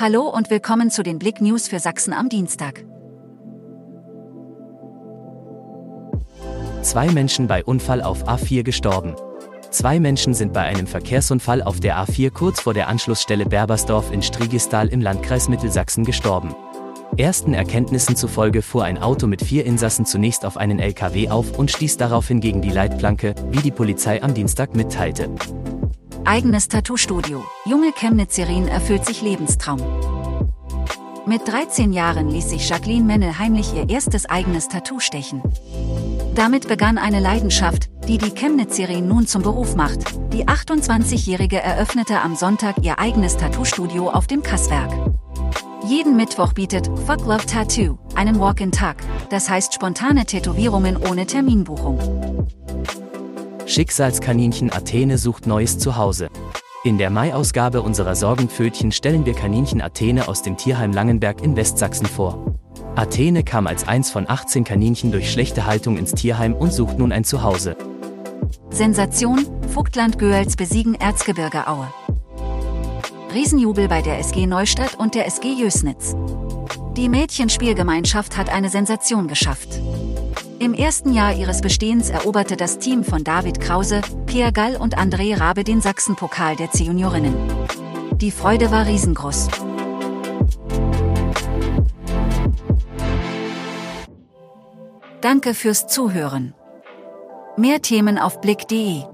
Hallo und willkommen zu den Blick News für Sachsen am Dienstag. Zwei Menschen bei Unfall auf A4 gestorben. Zwei Menschen sind bei einem Verkehrsunfall auf der A4 kurz vor der Anschlussstelle Berbersdorf in Strigistal im Landkreis Mittelsachsen gestorben. Ersten Erkenntnissen zufolge fuhr ein Auto mit vier Insassen zunächst auf einen LKW auf und stieß daraufhin gegen die Leitplanke, wie die Polizei am Dienstag mitteilte. Eigenes Tattoo-Studio. Junge Chemnitzerin erfüllt sich Lebenstraum. Mit 13 Jahren ließ sich Jacqueline Mennel heimlich ihr erstes eigenes Tattoo stechen. Damit begann eine Leidenschaft, die die Chemnitzerin nun zum Beruf macht. Die 28-Jährige eröffnete am Sonntag ihr eigenes Tattoo-Studio auf dem Kasswerk. Jeden Mittwoch bietet Fuck Love Tattoo einen Walk-in-Tag, das heißt spontane Tätowierungen ohne Terminbuchung. Schicksalskaninchen Athene sucht neues Zuhause. In der Mai-Ausgabe unserer Sorgenpfötchen stellen wir Kaninchen Athene aus dem Tierheim Langenberg in Westsachsen vor. Athene kam als eins von 18 Kaninchen durch schlechte Haltung ins Tierheim und sucht nun ein Zuhause. Sensation, Vogtland-Göels besiegen Erzgebirge Aue. Riesenjubel bei der SG Neustadt und der SG Jösnitz. Die Mädchenspielgemeinschaft hat eine Sensation geschafft. Im ersten Jahr ihres Bestehens eroberte das Team von David Krause, Pierre Gall und André Rabe den Sachsenpokal der C-Juniorinnen. Die Freude war riesengroß. Danke fürs Zuhören. Mehr Themen auf blick.de